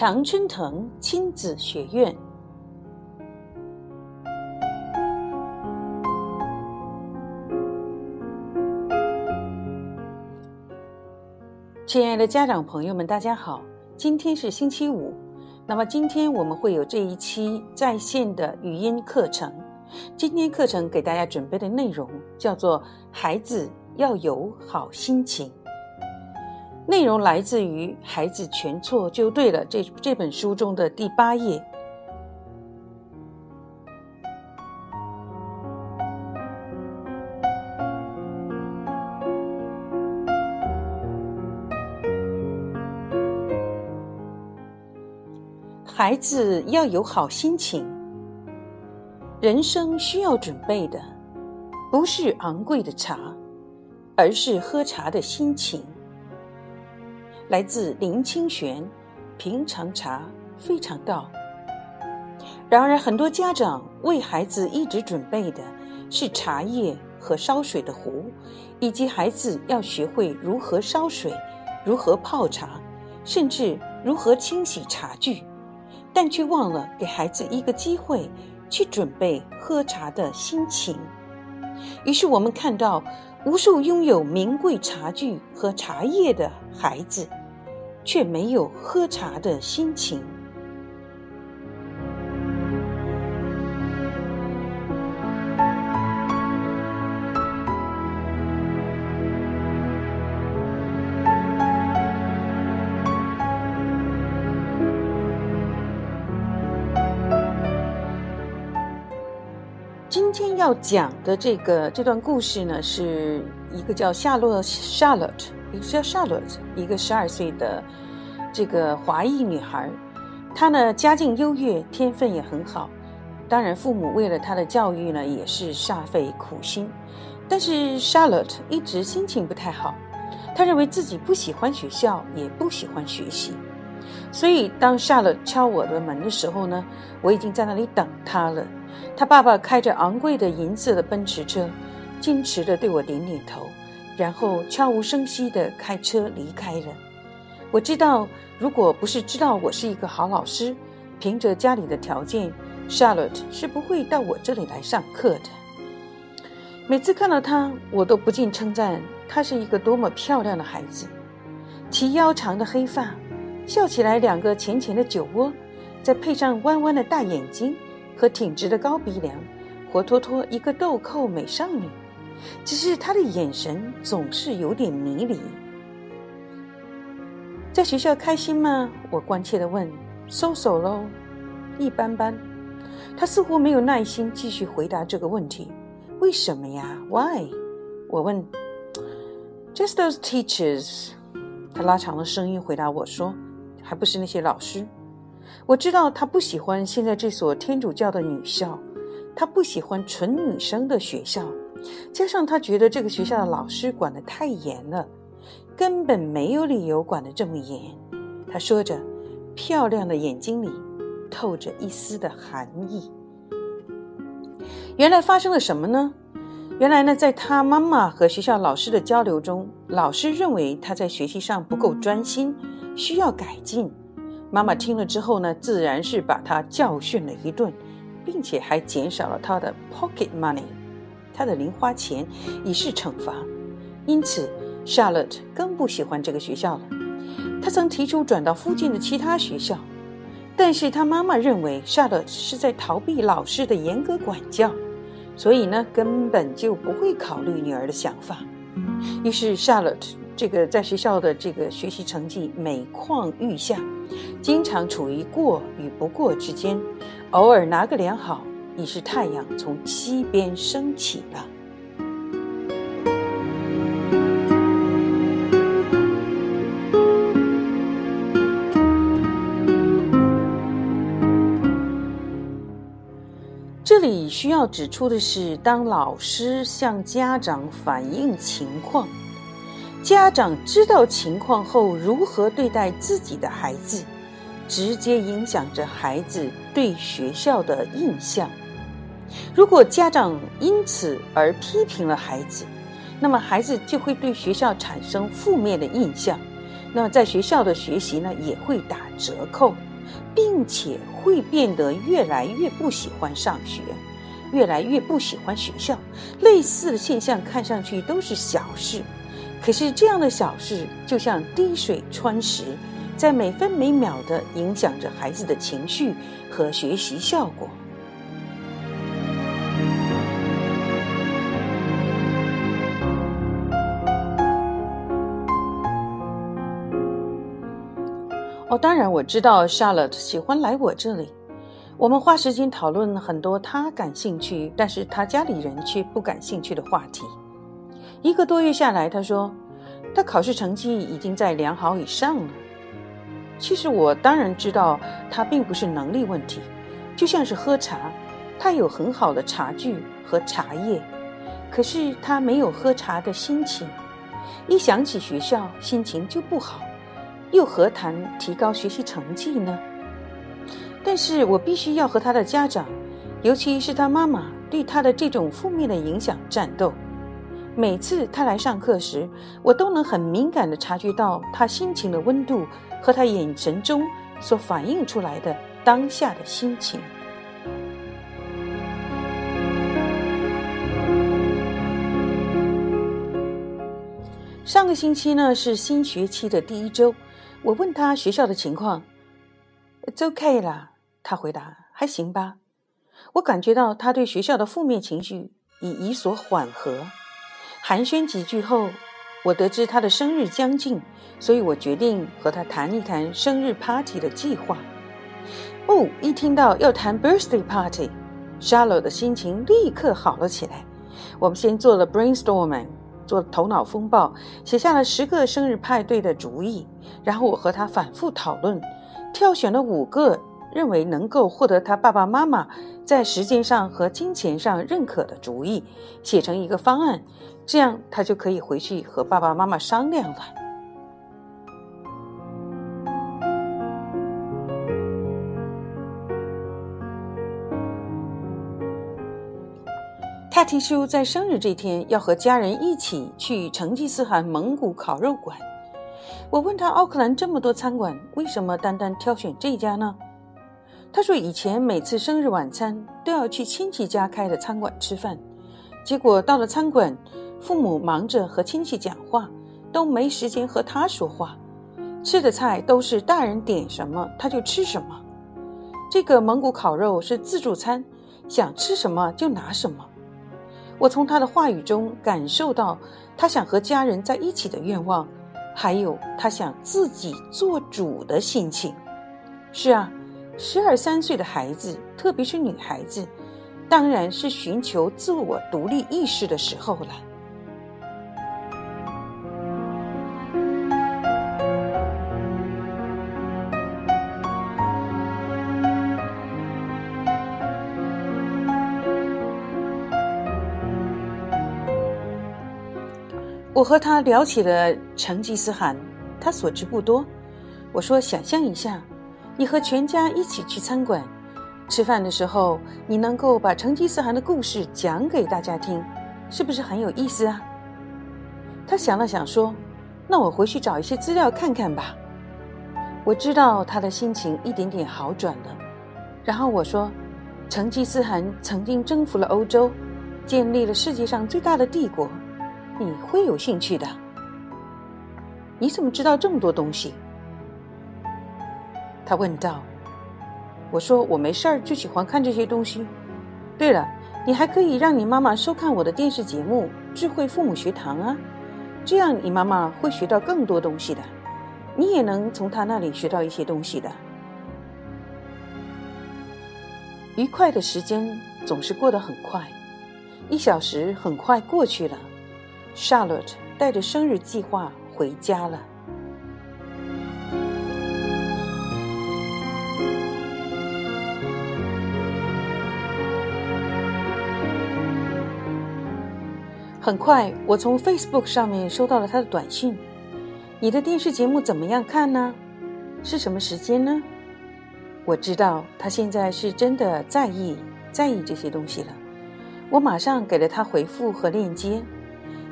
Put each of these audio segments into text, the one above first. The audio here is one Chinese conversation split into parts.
常春藤亲子学院，亲爱的家长朋友们，大家好！今天是星期五，那么今天我们会有这一期在线的语音课程。今天课程给大家准备的内容叫做“孩子要有好心情”。内容来自于《孩子全错就对了》这这本书中的第八页。孩子要有好心情。人生需要准备的，不是昂贵的茶，而是喝茶的心情。来自林清玄，平常茶非常道。然而，很多家长为孩子一直准备的是茶叶和烧水的壶，以及孩子要学会如何烧水、如何泡茶，甚至如何清洗茶具，但却忘了给孩子一个机会去准备喝茶的心情。于是，我们看到无数拥有名贵茶具和茶叶的孩子。却没有喝茶的心情。今天要讲的这个这段故事呢，是一个叫夏洛 （Charlotte）。一个叫 Charlotte，一个十二岁的这个华裔女孩，她呢家境优越，天分也很好。当然，父母为了她的教育呢，也是煞费苦心。但是 Charlotte 一直心情不太好，她认为自己不喜欢学校，也不喜欢学习。所以，当 Charlotte 敲我的门的时候呢，我已经在那里等她了。她爸爸开着昂贵的银色的奔驰车，矜持地对我点点头。然后悄无声息地开车离开了。我知道，如果不是知道我是一个好老师，凭着家里的条件，Charlotte 是不会到我这里来上课的。每次看到她，我都不禁称赞她是一个多么漂亮的孩子。齐腰长的黑发，笑起来两个浅浅的酒窝，再配上弯弯的大眼睛和挺直的高鼻梁，活脱脱一个豆蔻美少女。只是他的眼神总是有点迷离。在学校开心吗？我关切地问。收手喽，一般般。他似乎没有耐心继续回答这个问题。为什么呀？Why？我问。Just those teachers。他拉长了声音回答我说：“还不是那些老师。”我知道他不喜欢现在这所天主教的女校，他不喜欢纯女生的学校。加上他觉得这个学校的老师管得太严了，根本没有理由管得这么严。他说着，漂亮的眼睛里透着一丝的寒意。原来发生了什么呢？原来呢，在他妈妈和学校老师的交流中，老师认为他在学习上不够专心，需要改进。妈妈听了之后呢，自然是把他教训了一顿，并且还减少了他的 pocket money。他的零花钱以示惩罚，因此 Charlotte 更不喜欢这个学校了。他曾提出转到附近的其他学校，但是他妈妈认为 Charlotte 是在逃避老师的严格管教，所以呢根本就不会考虑女儿的想法。于是 Charlotte 这个在学校的这个学习成绩每况愈下，经常处于过与不过之间，偶尔拿个良好。已是太阳从西边升起了。这里需要指出的是，当老师向家长反映情况，家长知道情况后如何对待自己的孩子，直接影响着孩子对学校的印象。如果家长因此而批评了孩子，那么孩子就会对学校产生负面的印象，那么在学校的学习呢也会打折扣。并且会变得越来越不喜欢上学，越来越不喜欢学校。类似的现象看上去都是小事，可是这样的小事就像滴水穿石，在每分每秒的影响着孩子的情绪和学习效果。当然我知道 Charlotte 喜欢来我这里。我们花时间讨论很多他感兴趣，但是他家里人却不感兴趣的话题。一个多月下来，他说他考试成绩已经在良好以上了。其实我当然知道他并不是能力问题，就像是喝茶，他有很好的茶具和茶叶，可是他没有喝茶的心情。一想起学校，心情就不好。又何谈提高学习成绩呢？但是我必须要和他的家长，尤其是他妈妈，对他的这种负面的影响战斗。每次他来上课时，我都能很敏感地察觉到他心情的温度和他眼神中所反映出来的当下的心情。上个星期呢是新学期的第一周。我问他学校的情况，It's OK 啦。他回答还行吧。我感觉到他对学校的负面情绪已有所缓和。寒暄几句后，我得知他的生日将近，所以我决定和他谈一谈生日 party 的计划。哦，一听到要谈 birthday party，Shallow 的心情立刻好了起来。我们先做了 brainstorming。做头脑风暴，写下了十个生日派对的主意，然后我和他反复讨论，挑选了五个认为能够获得他爸爸妈妈在时间上和金钱上认可的主意，写成一个方案，这样他就可以回去和爸爸妈妈商量了。大提出在生日这天要和家人一起去成吉思汗蒙古烤肉馆。我问他，奥克兰这么多餐馆，为什么单单挑选这家呢？他说，以前每次生日晚餐都要去亲戚家开的餐馆吃饭，结果到了餐馆，父母忙着和亲戚讲话，都没时间和他说话。吃的菜都是大人点什么他就吃什么。这个蒙古烤肉是自助餐，想吃什么就拿什么。我从他的话语中感受到，他想和家人在一起的愿望，还有他想自己做主的心情。是啊，十二三岁的孩子，特别是女孩子，当然是寻求自我独立意识的时候了。我和他聊起了成吉思汗，他所知不多。我说：“想象一下，你和全家一起去餐馆吃饭的时候，你能够把成吉思汗的故事讲给大家听，是不是很有意思啊？”他想了想说：“那我回去找一些资料看看吧。”我知道他的心情一点点好转了。然后我说：“成吉思汗曾经征服了欧洲，建立了世界上最大的帝国。”你会有兴趣的。你怎么知道这么多东西？他问道。我说我没事儿，就喜欢看这些东西。对了，你还可以让你妈妈收看我的电视节目《智慧父母学堂》啊，这样你妈妈会学到更多东西的，你也能从她那里学到一些东西的。愉快的时间总是过得很快，一小时很快过去了。Charlotte 带着生日计划回家了。很快，我从 Facebook 上面收到了他的短信：“你的电视节目怎么样看呢？是什么时间呢？”我知道他现在是真的在意在意这些东西了。我马上给了他回复和链接。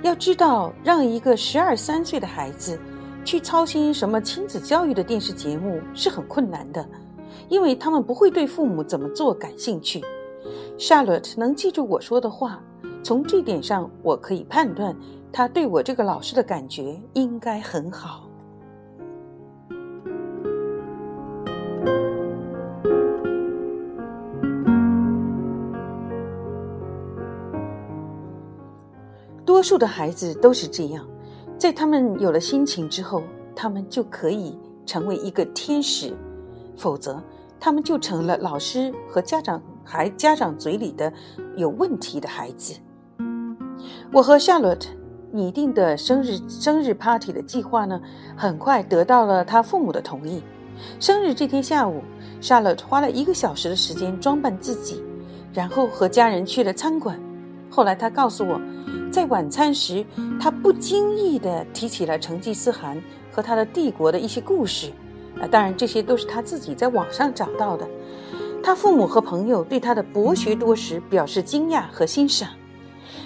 要知道，让一个十二三岁的孩子去操心什么亲子教育的电视节目是很困难的。因为他们不会对父母怎么做感兴趣。Charlotte 能记住我说的话，从这点上我可以判断，他对我这个老师的感觉应该很好。多数的孩子都是这样，在他们有了心情之后，他们就可以成为一个天使；否则，他们就成了老师和家长孩家长嘴里的有问题的孩子。我和夏洛特拟定的生日生日 party 的计划呢，很快得到了他父母的同意。生日这天下午，夏洛特花了一个小时的时间装扮自己，然后和家人去了餐馆。后来他告诉我，在晚餐时，他不经意地提起了成吉思汗和他的帝国的一些故事。啊，当然这些都是他自己在网上找到的。他父母和朋友对他的博学多识表示惊讶和欣赏。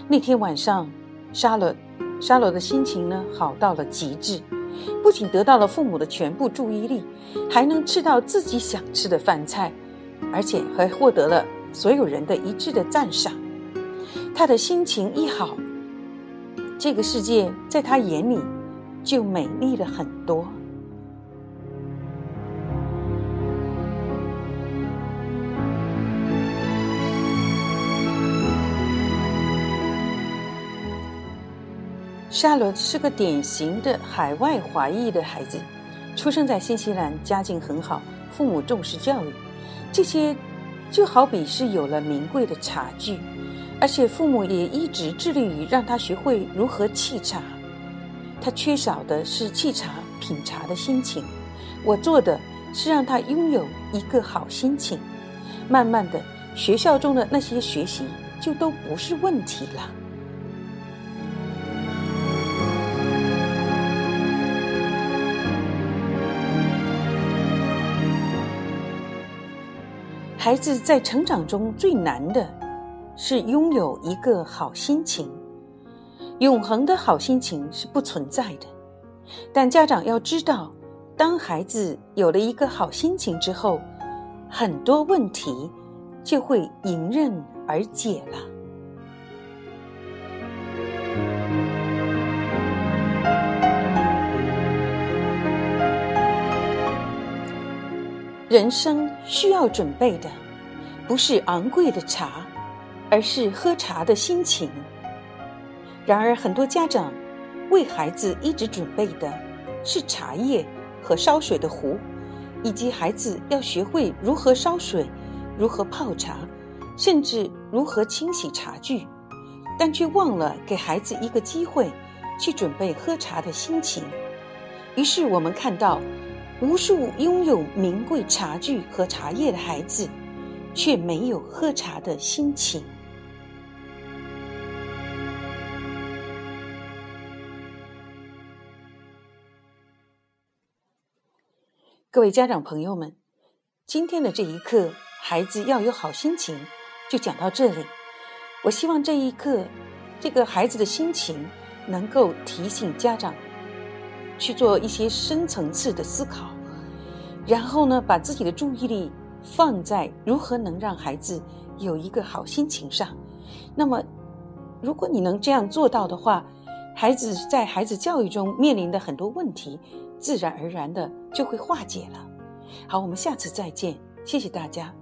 那天晚上，沙罗沙罗的心情呢好到了极致，不仅得到了父母的全部注意力，还能吃到自己想吃的饭菜，而且还获得了所有人的一致的赞赏。他的心情一好，这个世界在他眼里就美丽了很多。夏洛是个典型的海外华裔的孩子，出生在新西兰，家境很好，父母重视教育，这些就好比是有了名贵的茶具，而且父母也一直致力于让他学会如何沏茶。他缺少的是沏茶品茶的心情，我做的是让他拥有一个好心情。慢慢的，学校中的那些学习就都不是问题了。孩子在成长中最难的，是拥有一个好心情。永恒的好心情是不存在的，但家长要知道，当孩子有了一个好心情之后，很多问题就会迎刃而解了。人生需要准备的，不是昂贵的茶，而是喝茶的心情。然而，很多家长为孩子一直准备的是茶叶和烧水的壶，以及孩子要学会如何烧水、如何泡茶，甚至如何清洗茶具，但却忘了给孩子一个机会去准备喝茶的心情。于是，我们看到。无数拥有名贵茶具和茶叶的孩子，却没有喝茶的心情。各位家长朋友们，今天的这一课，孩子要有好心情，就讲到这里。我希望这一刻，这个孩子的心情能够提醒家长。去做一些深层次的思考，然后呢，把自己的注意力放在如何能让孩子有一个好心情上。那么，如果你能这样做到的话，孩子在孩子教育中面临的很多问题，自然而然的就会化解了。好，我们下次再见，谢谢大家。